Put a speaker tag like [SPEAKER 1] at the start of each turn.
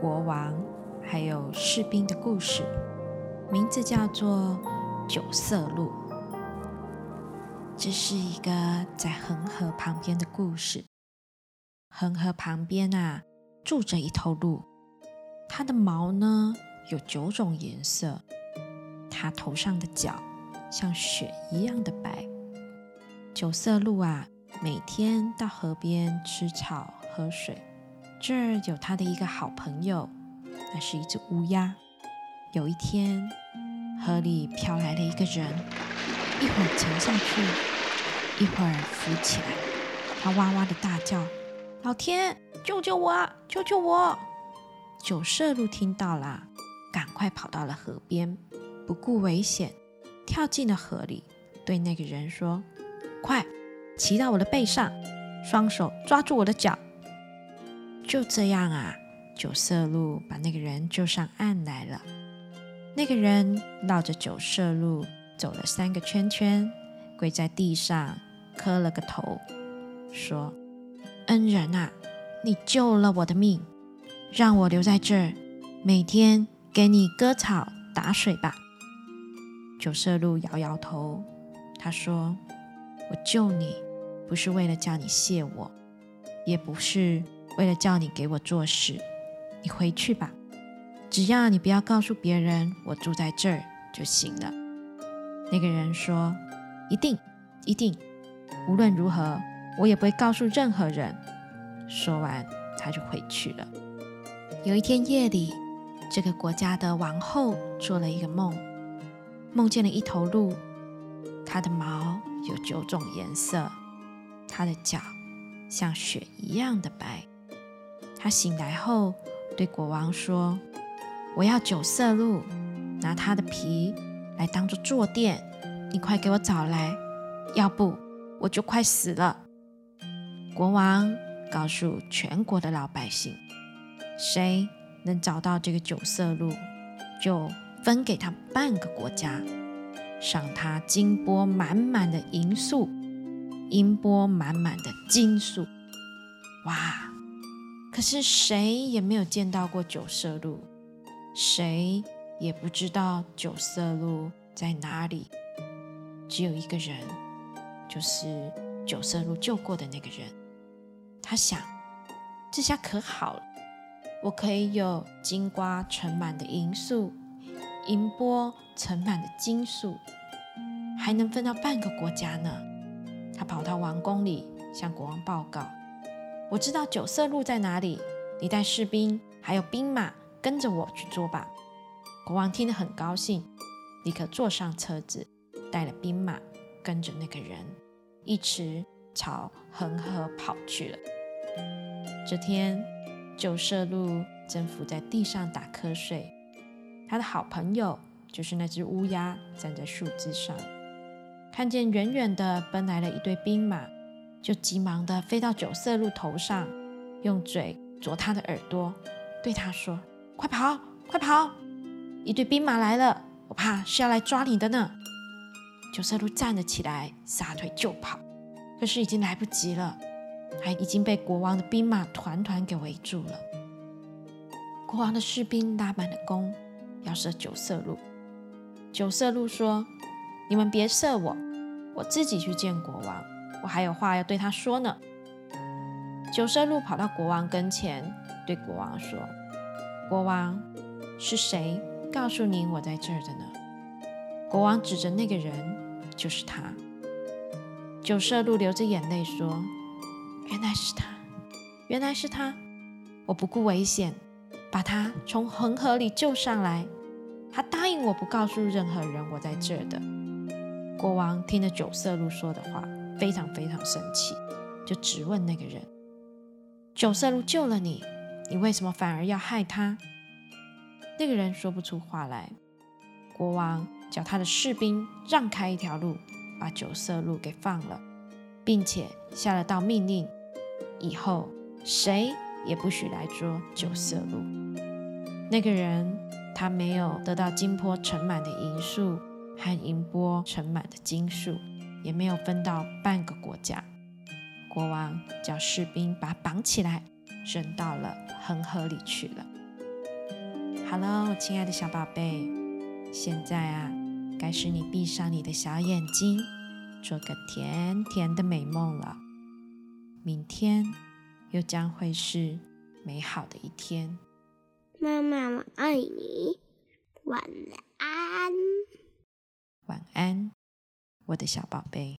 [SPEAKER 1] 国王还有士兵的故事。名字叫做《九色鹿》，这是一个在恒河旁边的故事。恒河旁边啊，住着一头鹿，它的毛呢有九种颜色，它头上的角像雪一样的白。九色鹿啊，每天到河边吃草喝水。这儿有他的一个好朋友，那是一只乌鸦。有一天，河里飘来了一个人，一会儿沉下去，一会儿浮起来。他哇哇的大叫：“老天，救救我！救救我！”九色鹿听到了，赶快跑到了河边，不顾危险，跳进了河里，对那个人说：“快，骑到我的背上，双手抓住我的脚。”就这样啊，九色鹿把那个人救上岸来了。那个人绕着九色鹿走了三个圈圈，跪在地上磕了个头，说：“恩人啊，你救了我的命，让我留在这儿，每天给你割草打水吧。”九色鹿摇摇头，他说：“我救你，不是为了叫你谢我，也不是为了叫你给我做事，你回去吧。”只要你不要告诉别人我住在这儿就行了。那个人说：“一定，一定，无论如何，我也不会告诉任何人。”说完，他就回去了。有一天夜里，这个国家的王后做了一个梦，梦见了一头鹿，它的毛有九种颜色，它的脚像雪一样的白。他醒来后对国王说。我要九色鹿，拿它的皮来当做坐垫，你快给我找来，要不我就快死了。国王告诉全国的老百姓，谁能找到这个九色鹿，就分给他半个国家，赏他金钵满满的银粟，银钵满满的金粟。哇！可是谁也没有见到过九色鹿。谁也不知道九色鹿在哪里，只有一个人，就是九色鹿救过的那个人。他想，这下可好了，我可以有金瓜盛满的银粟，银钵盛满的金粟，还能分到半个国家呢。他跑到王宫里向国王报告：“我知道九色鹿在哪里，你带士兵还有兵马。”跟着我去做吧。国王听得很高兴，立刻坐上车子，带了兵马，跟着那个人一直朝恒河跑去了。这天，九色鹿正伏在地上打瞌睡，他的好朋友就是那只乌鸦，站在树枝上，看见远远的奔来了一队兵马，就急忙的飞到九色鹿头上，用嘴啄他的耳朵，对他说。快跑！快跑！一队兵马来了，我怕是要来抓你的呢。九色鹿站了起来，撒腿就跑，可是已经来不及了，还已经被国王的兵马团团给围住了。国王的士兵拉满了弓，要射九色鹿。九色鹿说：“你们别射我，我自己去见国王，我还有话要对他说呢。”九色鹿跑到国王跟前，对国王说。国王是谁告诉您我在这儿的呢？国王指着那个人，就是他。九色鹿流着眼泪说：“原来是他，原来是他！我不顾危险，把他从恒河里救上来。他答应我不告诉任何人我在这儿的。”国王听了九色鹿说的话，非常非常生气，就质问那个人：“九色鹿救了你，你为什么反而要害他？”那个人说不出话来。国王叫他的士兵让开一条路，把九色鹿给放了，并且下了道命令：以后谁也不许来捉九色鹿。那个人他没有得到金坡盛满的银树和银钵盛满的金树，也没有分到半个国家。国王叫士兵把他绑起来，扔到了恒河里去了。好了，我亲爱的小宝贝。现在啊，该是你闭上你的小眼睛，做个甜甜的美梦了。明天又将会是美好的一天。
[SPEAKER 2] 妈妈，我爱你，晚安。
[SPEAKER 1] 晚安，我的小宝贝。